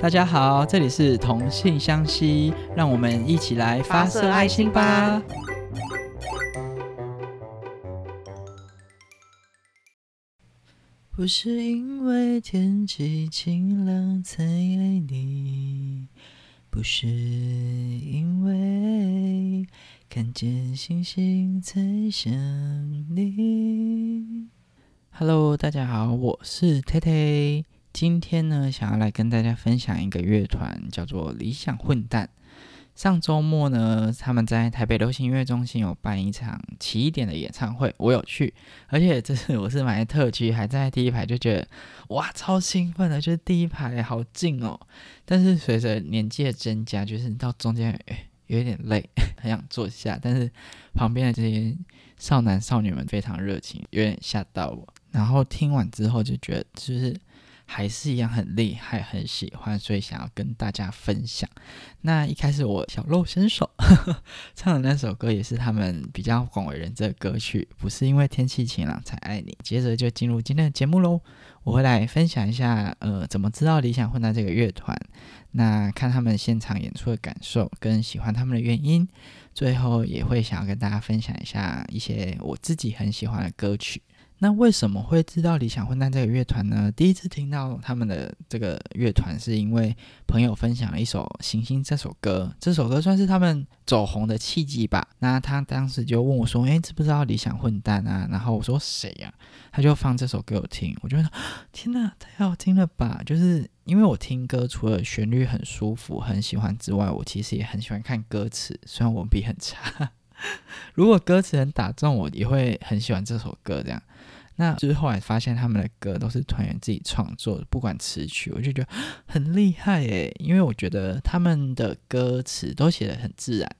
大家好，这里是同性相吸，让我们一起来发射爱心吧。不是因为天气晴朗才爱你，不是因为看见星星才想你。Hello，大家好，我是 t 泰。今天呢，想要来跟大家分享一个乐团，叫做理想混蛋。上周末呢，他们在台北流行音乐中心有办一场起点的演唱会，我有去，而且这次我是买特区，还在第一排，就觉得哇，超兴奋的，就是第一排好近哦。但是随着年纪的增加，就是到中间有点累，很想坐下，但是旁边的这些少男少女们非常热情，有点吓到我。然后听完之后就觉得，就是。还是一样很厉害，很喜欢，所以想要跟大家分享。那一开始我小露身手 唱的那首歌，也是他们比较广为人知的歌曲，不是因为天气晴朗才爱你。接着就进入今天的节目喽，我会来分享一下，呃，怎么知道理想混蛋这个乐团，那看他们现场演出的感受，跟喜欢他们的原因，最后也会想要跟大家分享一下一些我自己很喜欢的歌曲。那为什么会知道理想混蛋这个乐团呢？第一次听到他们的这个乐团，是因为朋友分享了一首《行星》这首歌，这首歌算是他们走红的契机吧。那他当时就问我说：“诶，知不知道理想混蛋啊？”然后我说：“谁呀？”他就放这首给我听，我觉得天哪，太好听了吧！就是因为我听歌除了旋律很舒服、很喜欢之外，我其实也很喜欢看歌词，虽然文笔很差。如果歌词很打中我，也会很喜欢这首歌。这样，那就是后来发现他们的歌都是团员自己创作的，不管词曲，我就觉得很厉害诶。因为我觉得他们的歌词都写得很自然，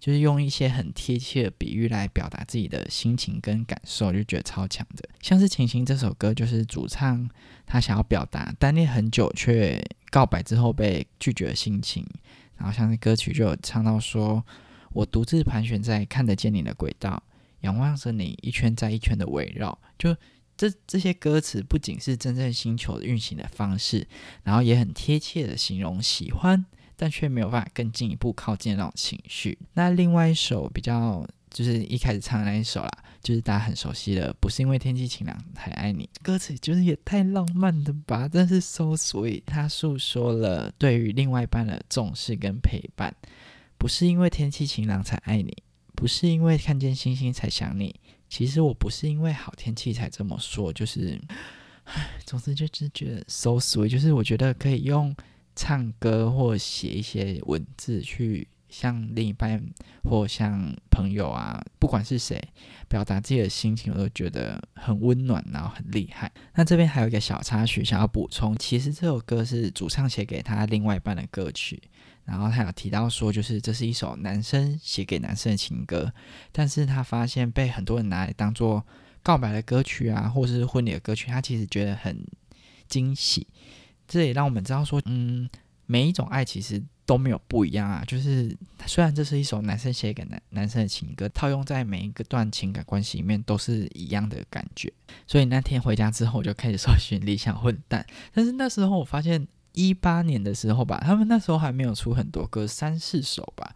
就是用一些很贴切的比喻来表达自己的心情跟感受，就觉得超强的。像是《晴晴》这首歌，就是主唱他想要表达单恋很久却告白之后被拒绝的心情，然后像是歌曲就有唱到说。我独自盘旋在看得见你的轨道，仰望着你一圈再一圈的围绕。就这这些歌词，不仅是真正星球运行的方式，然后也很贴切的形容喜欢，但却没有办法更进一步靠近那种情绪。那另外一首比较就是一开始唱的那一首啦，就是大家很熟悉的，不是因为天气晴朗才爱你。歌词就是也太浪漫了吧，真是 so sweet。他诉说了对于另外一半的重视跟陪伴。不是因为天气晴朗才爱你，不是因为看见星星才想你。其实我不是因为好天气才这么说，就是，唉，总之就是觉得 so sweet，就是我觉得可以用唱歌或写一些文字去向另一半或向朋友啊，不管是谁，表达自己的心情，我都觉得很温暖，然后很厉害。那这边还有一个小插曲想要补充，其实这首歌是主唱写给他另外一半的歌曲。然后他有提到说，就是这是一首男生写给男生的情歌，但是他发现被很多人拿来当做告白的歌曲啊，或者是婚礼的歌曲，他其实觉得很惊喜。这也让我们知道说，嗯，每一种爱其实都没有不一样啊。就是虽然这是一首男生写给男男生的情歌，套用在每一个段情感关系里面都是一样的感觉。所以那天回家之后，我就开始搜寻理想混蛋，但是那时候我发现。一八年的时候吧，他们那时候还没有出很多歌，三四首吧。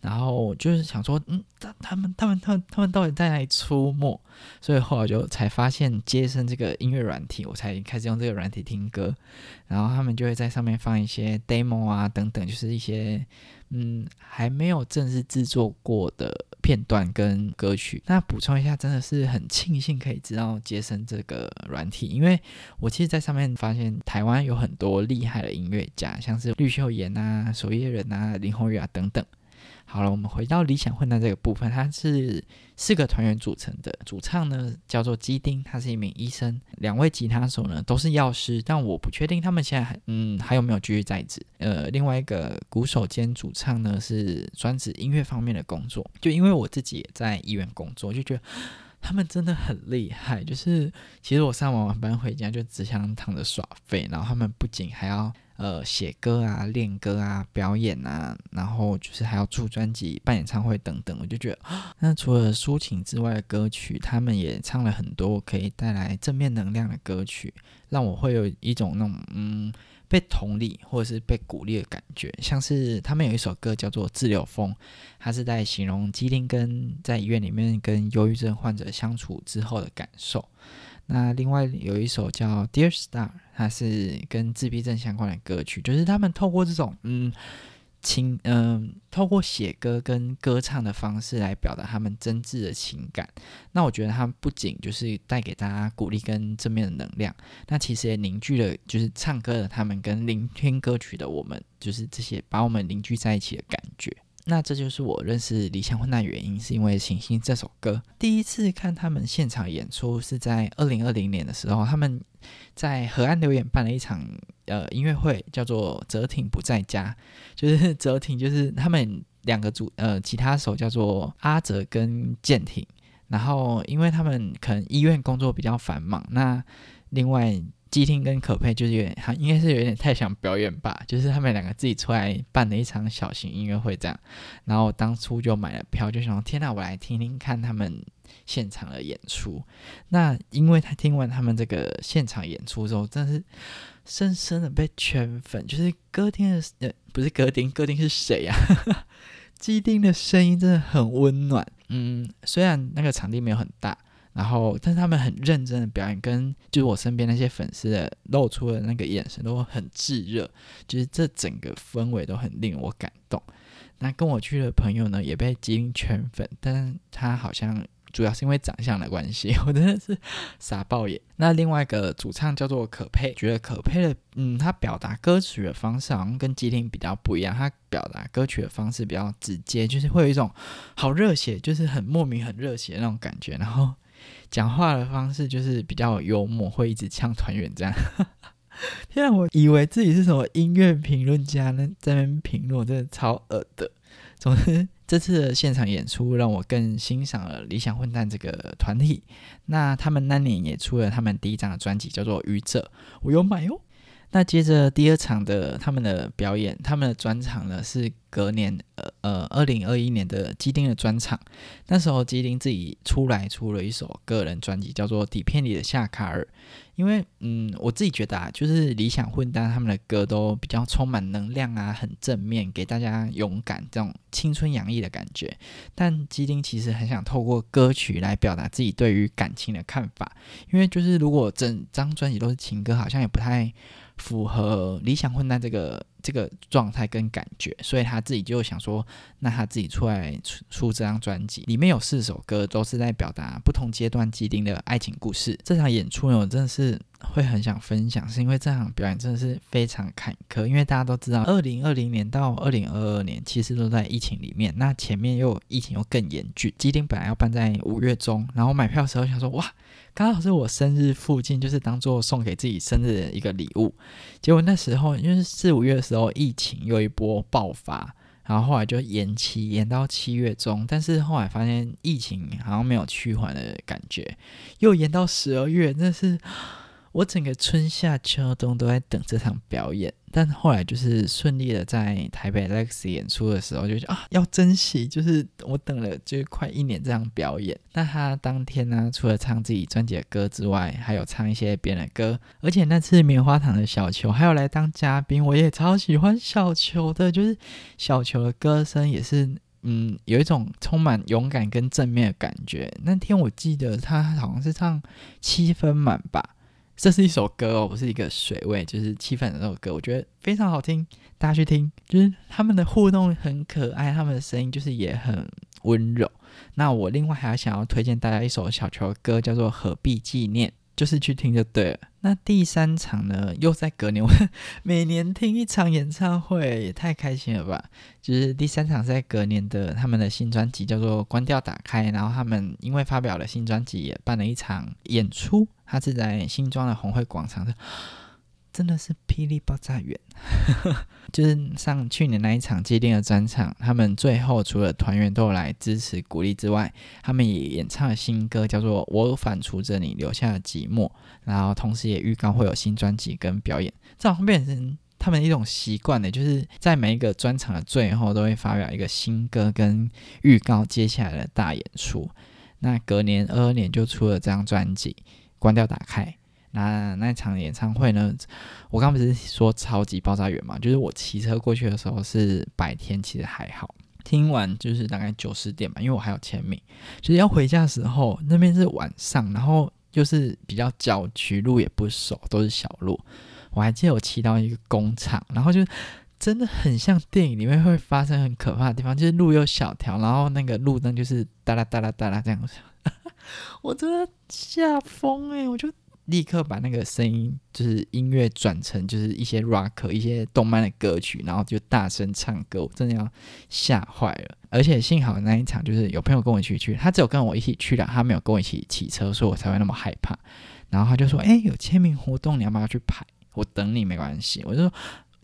然后我就是想说，嗯，他他们他们他们他们到底在哪里出没？所以后来就才发现接生这个音乐软体，我才开始用这个软体听歌。然后他们就会在上面放一些 demo 啊等等，就是一些嗯还没有正式制作过的。片段跟歌曲，那补充一下，真的是很庆幸可以知道接生这个软体，因为我其实在上面发现台湾有很多厉害的音乐家，像是绿秀妍啊、守夜人啊、林宏宇啊等等。好了，我们回到理想混蛋这个部分，它是四个团员组成的。主唱呢叫做基丁，他是一名医生。两位吉他手呢都是药师，但我不确定他们现在还嗯还有没有继续在职。呃，另外一个鼓手兼主唱呢是专职音乐方面的工作。就因为我自己也在医院工作，就觉得他们真的很厉害。就是其实我上完晚班回家就只想躺着耍废，然后他们不仅还要。呃写歌啊、练歌啊、表演啊，然后就是还要出专辑、办演唱会等等。我就觉得，那除了抒情之外的歌曲，他们也唱了很多可以带来正面能量的歌曲，让我会有一种那种嗯。被同理或者是被鼓励的感觉，像是他们有一首歌叫做《自流风》，它是在形容基丁跟在医院里面跟忧郁症患者相处之后的感受。那另外有一首叫《Dear Star》，它是跟自闭症相关的歌曲，就是他们透过这种嗯。情嗯，透过写歌跟歌唱的方式来表达他们真挚的情感。那我觉得他们不仅就是带给大家鼓励跟正面的能量，那其实也凝聚了就是唱歌的他们跟聆听歌曲的我们，就是这些把我们凝聚在一起的感觉。那这就是我认识理想混蛋原因，是因为《行星》这首歌。第一次看他们现场演出是在二零二零年的时候，他们在河岸留言办了一场呃音乐会，叫做《泽挺不在家》，就是 泽挺就是他们两个主呃吉他手叫做阿泽跟健挺，然后因为他们可能医院工作比较繁忙，那另外。基听跟可佩就是有点，他应该是有点太想表演吧，就是他们两个自己出来办了一场小型音乐会这样，然后当初就买了票，就想天哪，我来听听看他们现场的演出。那因为他听完他们这个现场演出之后，真的是深深的被圈粉，就是歌厅的呃不是歌厅，歌厅是谁呀？基丁的声音真的很温暖，嗯，虽然那个场地没有很大。然后，但是他们很认真的表演，跟就是我身边那些粉丝的露出的那个眼神都很炙热，就是这整个氛围都很令我感动。那跟我去的朋友呢，也被吉林圈粉，但他好像主要是因为长相的关系，我真的是傻爆眼。那另外一个主唱叫做可佩，觉得可佩的，嗯，他表达歌曲的方式好像跟吉林比较不一样，他表达歌曲的方式比较直接，就是会有一种好热血，就是很莫名很热血那种感觉，然后。讲话的方式就是比较幽默，会一直呛团员这样。天啊，我以为自己是什么音乐评论家呢，在那边评论真的超恶的。总之，这次的现场演出让我更欣赏了理想混蛋这个团体。那他们那年也出了他们第一张的专辑，叫做《愚者》，我有买哦。那接着第二场的他们的表演，他们的专场呢是隔年呃呃二零二一年的基丁的专场。那时候基丁自己出来出了一首个人专辑，叫做《底片里的夏卡尔》。因为嗯，我自己觉得啊，就是理想混蛋他们的歌都比较充满能量啊，很正面，给大家勇敢这种青春洋溢的感觉。但基丁其实很想透过歌曲来表达自己对于感情的看法，因为就是如果整张专辑都是情歌，好像也不太。符合理想混蛋这个这个状态跟感觉，所以他自己就想说，那他自己出来出出这张专辑，里面有四首歌都是在表达不同阶段既定的爱情故事。这场演出呢，我真的是会很想分享，是因为这场表演真的是非常坎坷，因为大家都知道，二零二零年到二零二二年其实都在疫情里面，那前面又疫情又更严峻，基丁本来要办在五月中，然后买票的时候想说，哇。刚好是我生日附近，就是当做送给自己生日的一个礼物。结果那时候因为四五月的时候，疫情又一波爆发，然后后来就延期，延到七月中。但是后来发现疫情好像没有趋缓的感觉，又延到十二月。那是我整个春夏秋冬都在等这场表演。但后来就是顺利的在台北 Lex 演出的时候，就啊要珍惜，就是我等了就快一年这样表演。那他当天呢，除了唱自己专辑的歌之外，还有唱一些别人的歌，而且那次棉花糖的小球还有来当嘉宾，我也超喜欢小球的，就是小球的歌声也是嗯有一种充满勇敢跟正面的感觉。那天我记得他好像是唱七分满吧。这是一首歌哦，不是一个水位，就是气氛的那首歌，我觉得非常好听，大家去听。就是他们的互动很可爱，他们的声音就是也很温柔。那我另外还要想要推荐大家一首小球歌，叫做《何必纪念》，就是去听就对了。那第三场呢，又在隔年，我 每年听一场演唱会也太开心了吧！就是第三场是在隔年的他们的新专辑叫做《关掉打开》，然后他们因为发表了新专辑，也办了一场演出。他是在新庄的红会广场的，真的是霹雳爆炸远，就是上去年那一场接定的专场，他们最后除了团员都有来支持鼓励之外，他们也演唱了新歌，叫做《我反刍着你留下的寂寞》，然后同时也预告会有新专辑跟表演，这好像变成。他们一种习惯的，就是在每一个专场的最后都会发表一个新歌跟预告接下来的大演出。那隔年二二年就出了这张专辑《关掉打开》。那那场演唱会呢？我刚不是说超级爆炸远嘛？就是我骑车过去的时候是白天，其实还好。听完就是大概九十点吧，因为我还有签名。就是要回家的时候，那边是晚上，然后又是比较郊区，路也不熟，都是小路。我还记得我骑到一个工厂，然后就真的很像电影里面会发生很可怕的地方，就是路又小条，然后那个路灯就是哒啦哒啦哒啦这样子。我真的吓疯诶，我就。立刻把那个声音，就是音乐转成就是一些 rock、一些动漫的歌曲，然后就大声唱歌，我真的要吓坏了。而且幸好那一场就是有朋友跟我一起去，他只有跟我一起去了，他没有跟我一起骑车，所以我才会那么害怕。然后他就说：“哎，有签名活动，你要不要去排？我等你没关系。”我就说：“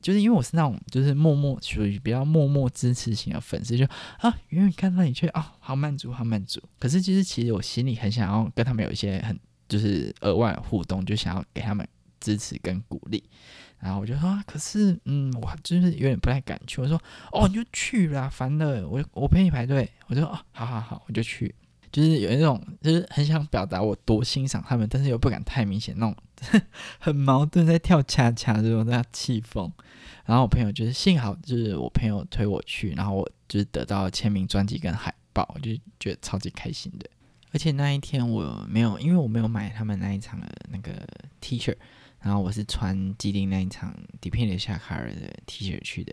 就是因为我是那种就是默默属于比较默默支持型的粉丝，就啊，远远看到你却啊，好满足，好满足。可是其实其实我心里很想要跟他们有一些很。”就是额外互动，就想要给他们支持跟鼓励，然后我就说，可是，嗯，我就是有点不太敢去。我说，哦，你就去啦，烦了，我我陪你排队。我就说，哦，好好好，我就去。就是有一种，就是很想表达我多欣赏他们，但是又不敢太明显，那种 很矛盾，在跳恰恰这种在气疯。然后我朋友就是幸好，就是我朋友推我去，然后我就是得到签名专辑跟海报，我就觉得超级开心的。而且那一天我没有，因为我没有买他们那一场的那个 T 恤，然后我是穿基丁那一场底片的夏卡尔的 T 恤去的。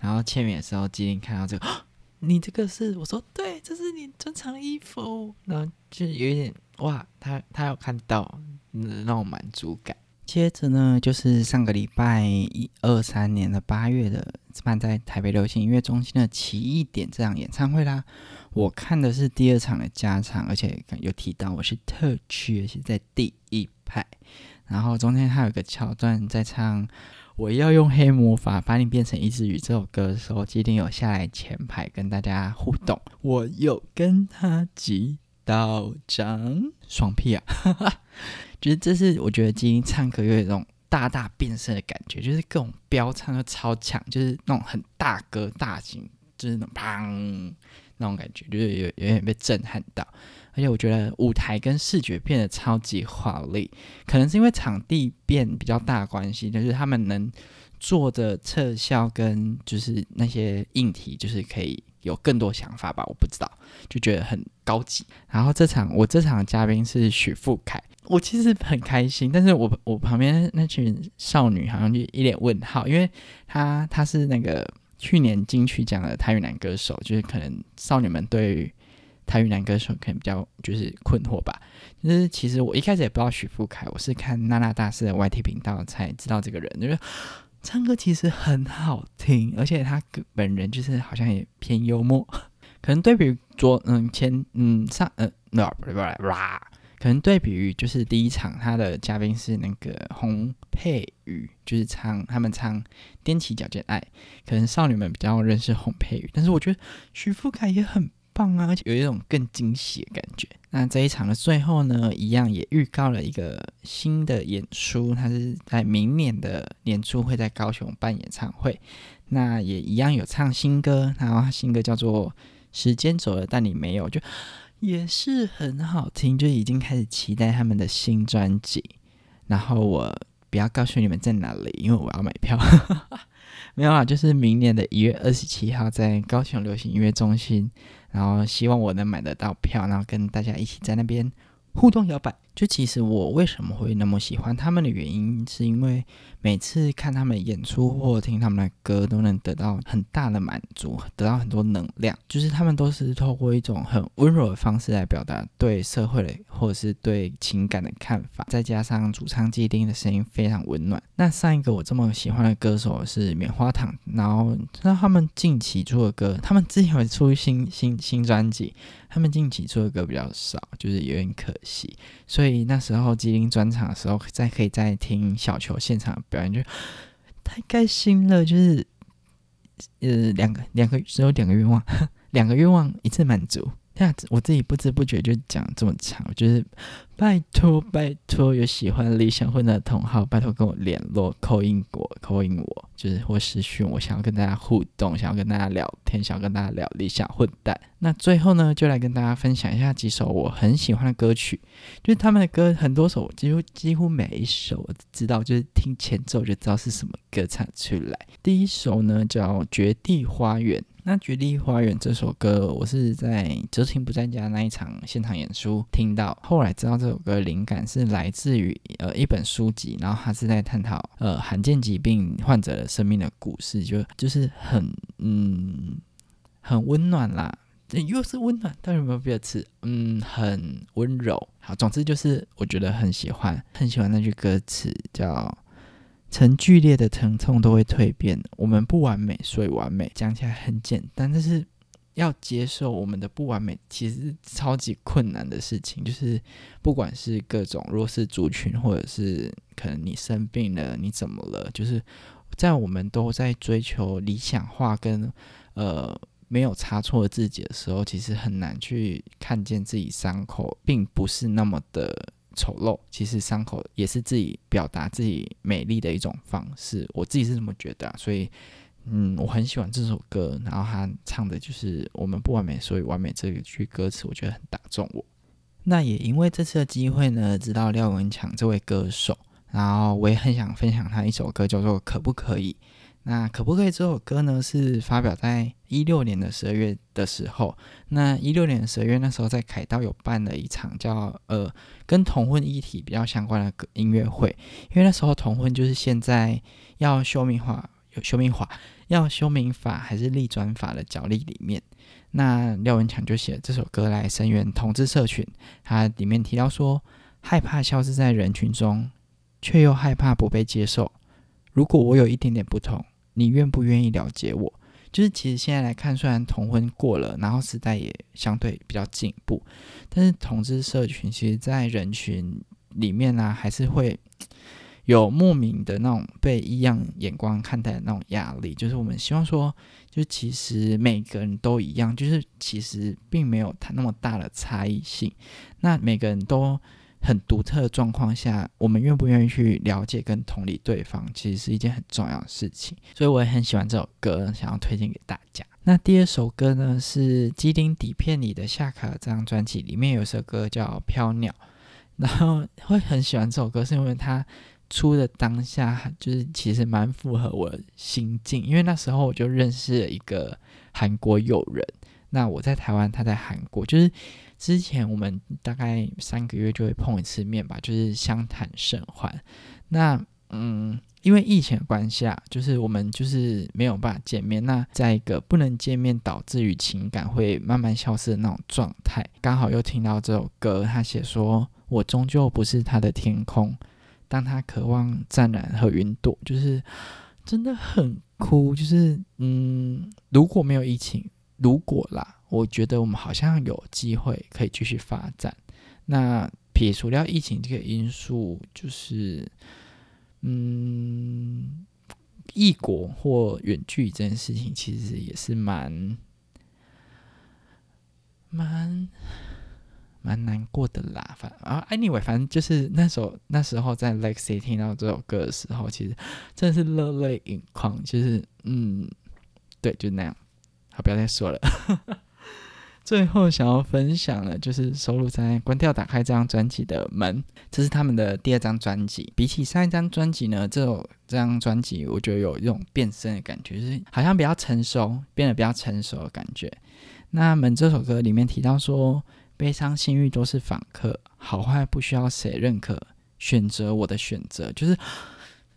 然后签名的时候，基丁看到这个，你这个是？我说对，这是你专场衣服。然后就有一点哇，他他有看到那种满足感。接着呢，就是上个礼拜一二三年的八月的办在台北流行音乐中心的奇异点这场演唱会啦。我看的是第二场的加场，而且有提到我是特区，而且在第一排。然后中间还有一个桥段在唱“我要用黑魔法把你变成一只鱼”这首歌的时候，基丁有下来前排跟大家互动。我有跟他击到张，爽屁啊！就是这是我觉得基因唱歌有一种大大变身的感觉，就是各种飙唱都超强，就是那种很大歌大型，就是那种砰那种感觉，就是有有点被震撼到。而且我觉得舞台跟视觉变得超级华丽，可能是因为场地变比较大关系，就是他们能做的特效跟就是那些硬体，就是可以有更多想法吧，我不知道，就觉得很高级。然后这场我这场嘉宾是许富凯。我其实很开心，但是我我旁边那群少女好像就一脸问号，因为她她是那个去年金曲奖的台语男歌手，就是可能少女们对于台语男歌手可能比较就是困惑吧。就是其实我一开始也不知道许富凯，我是看娜娜大师的 YT 频道才知道这个人，就是唱歌其实很好听，而且他本人就是好像也偏幽默，可能对比昨嗯前嗯上呃啦啦啦。可能对比于就是第一场，他的嘉宾是那个洪佩瑜，就是唱他们唱《踮起脚尖爱》，可能少女们比较认识洪佩瑜，但是我觉得徐富凯也很棒啊，而且有一种更惊喜的感觉。那这一场的最后呢，一样也预告了一个新的演出，他是在明年的年初会在高雄办演唱会，那也一样有唱新歌，然后新歌叫做《时间走了，但你没有》，就。也是很好听，就已经开始期待他们的新专辑。然后我不要告诉你们在哪里，因为我要买票。没有啊，就是明年的一月二十七号在高雄流行音乐中心。然后希望我能买得到票，然后跟大家一起在那边互动摇摆。就其实我为什么会那么喜欢他们的原因，是因为。每次看他们演出或听他们的歌，都能得到很大的满足，得到很多能量。就是他们都是透过一种很温柔的方式来表达对社会的或者是对情感的看法，再加上主唱季丁的声音非常温暖。那上一个我这么喜欢的歌手是棉花糖，然后那他们近期出的歌，他们之前有出新新新专辑，他们近期出的歌比较少，就是有点可惜。所以以那时候吉林专场的时候，再可以再听小球现场。表演就太开心了，就是呃两个两个只有两个愿望，两个愿望一次满足。这样子我自己不知不觉就讲这么长，就是拜托拜托有喜欢理想混的同好，拜托跟我联络，扣印我扣引我，就是或私讯我，想要跟大家互动，想要跟大家聊天，想要跟大家聊理想混蛋。那最后呢，就来跟大家分享一下几首我很喜欢的歌曲，就是他们的歌很多首，几乎几乎每一首我知道，就是听前奏就知道是什么歌唱出来。第一首呢叫《绝地花园》。那《绝地花园》这首歌，我是在哲晴不在家那一场现场演出听到，后来知道这首歌灵感是来自于呃一本书籍，然后他是在探讨呃罕见疾病患者的生命的故事，就就是很嗯很温暖啦，又是温暖，但有没有别的词？嗯，很温柔。好，总之就是我觉得很喜欢，很喜欢那句歌词叫。曾剧烈的疼痛都会蜕变。我们不完美，所以完美。讲起来很简单，但是要接受我们的不完美，其实是超级困难的事情。就是不管是各种弱势族群，或者是可能你生病了，你怎么了？就是在我们都在追求理想化跟呃没有差错自己的时候，其实很难去看见自己伤口并不是那么的。丑陋，其实伤口也是自己表达自己美丽的一种方式。我自己是这么觉得，所以，嗯，我很喜欢这首歌。然后他唱的就是“我们不完美，所以完美”这一句歌词，我觉得很打中我。那也因为这次的机会呢，知道廖文强这位歌手，然后我也很想分享他一首歌，叫做《可不可以》。那可不可以这首歌呢？是发表在一六年的十二月的时候。那一六年的十二月那时候，在凯道有办了一场叫呃跟同婚议题比较相关的音乐会。因为那时候同婚就是现在要修民法、有修民法、要修民法还是立专法的角力里面。那廖文强就写这首歌来声援同志社群。他里面提到说，害怕消失在人群中，却又害怕不被接受。如果我有一点点不同。你愿不愿意了解我？就是其实现在来看，虽然同婚过了，然后时代也相对比较进步，但是同志社群其实，在人群里面呢，还是会有莫名的那种被异样眼光看待的那种压力。就是我们希望说，就其实每个人都一样，就是其实并没有谈那么大的差异性。那每个人都。很独特的状况下，我们愿不愿意去了解跟同理对方，其实是一件很重要的事情。所以我也很喜欢这首歌，想要推荐给大家。那第二首歌呢，是基丁底片里的夏卡这张专辑里面有一首歌叫《飘鸟》，然后会很喜欢这首歌，是因为它出的当下就是其实蛮符合我的心境，因为那时候我就认识了一个韩国友人，那我在台湾，他在韩国，就是。之前我们大概三个月就会碰一次面吧，就是相谈甚欢。那嗯，因为疫情的关系啊，就是我们就是没有办法见面。那在一个不能见面，导致于情感会慢慢消失的那种状态，刚好又听到这首歌，他写说：“我终究不是他的天空，当他渴望湛蓝和云朵。”就是真的很哭。就是嗯，如果没有疫情，如果啦。我觉得我们好像有机会可以继续发展。那撇除掉疫情这个因素，就是，嗯，异国或远距这件事情，其实也是蛮蛮蛮难过的啦。反啊，anyway，反正就是那时候那时候在 Lexi 听到这首歌的时候，其实真的是热泪盈眶。就是嗯，对，就那样。好，不要再说了。最后想要分享的，就是收录在《关掉打开》这张专辑的《门》，这是他们的第二张专辑。比起上一张专辑呢，这首这张专辑我觉得有一种变身的感觉，就是好像比较成熟，变得比较成熟的感觉。那《门》这首歌里面提到说，悲伤、性欲都是访客，好坏不需要谁认可，选择我的选择，就是。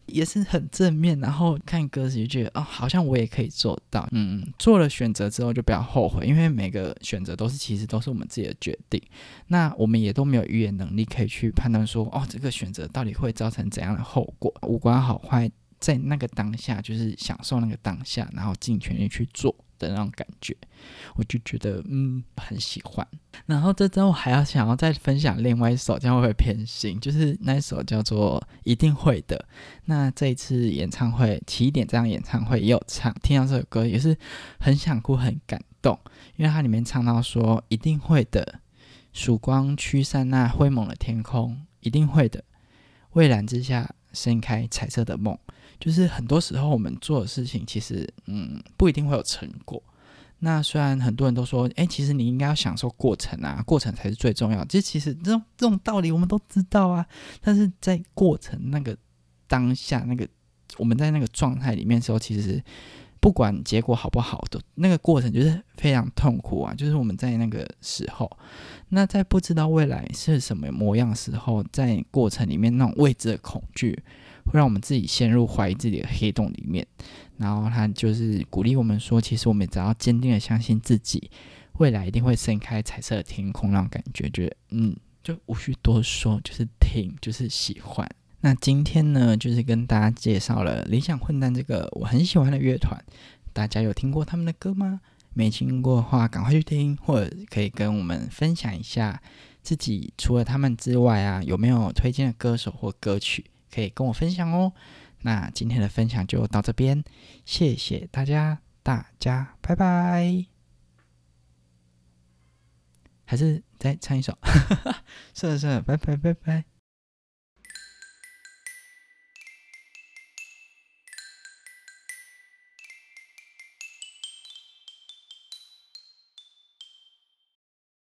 也是很正面，然后看歌词就觉得哦，好像我也可以做到。嗯，做了选择之后就不要后悔，因为每个选择都是其实都是我们自己的决定。那我们也都没有预言能力可以去判断说哦，这个选择到底会造成怎样的后果，无关好坏，在那个当下就是享受那个当下，然后尽全力去做。的那种感觉，我就觉得嗯很喜欢。然后这周我还要想要再分享另外一首，这样会不会偏心？就是那首叫做《一定会的》。那这一次演唱会起点这样演唱会也有唱，听到这首歌也是很想哭，很感动，因为它里面唱到说一定会的，曙光驱散那灰蒙的天空，一定会的，蔚蓝之下盛开彩色的梦。就是很多时候我们做的事情，其实嗯不一定会有成果。那虽然很多人都说，哎，其实你应该要享受过程啊，过程才是最重要。这其实这种这种道理我们都知道啊，但是在过程那个当下，那个我们在那个状态里面的时候，其实不管结果好不好的，那个过程就是非常痛苦啊。就是我们在那个时候，那在不知道未来是什么模样的时候，在过程里面那种未知的恐惧。会让我们自己陷入怀疑自己的黑洞里面，然后他就是鼓励我们说，其实我们只要坚定的相信自己，未来一定会盛开彩色的天空，那种感觉，觉得嗯，就无需多说，就是听，就是喜欢。那今天呢，就是跟大家介绍了理想混蛋这个我很喜欢的乐团，大家有听过他们的歌吗？没听过的话，赶快去听，或者可以跟我们分享一下自己除了他们之外啊，有没有推荐的歌手或歌曲。可以跟我分享哦。那今天的分享就到这边，谢谢大家，大家拜拜。还是再唱一首，算了算了，拜拜拜拜。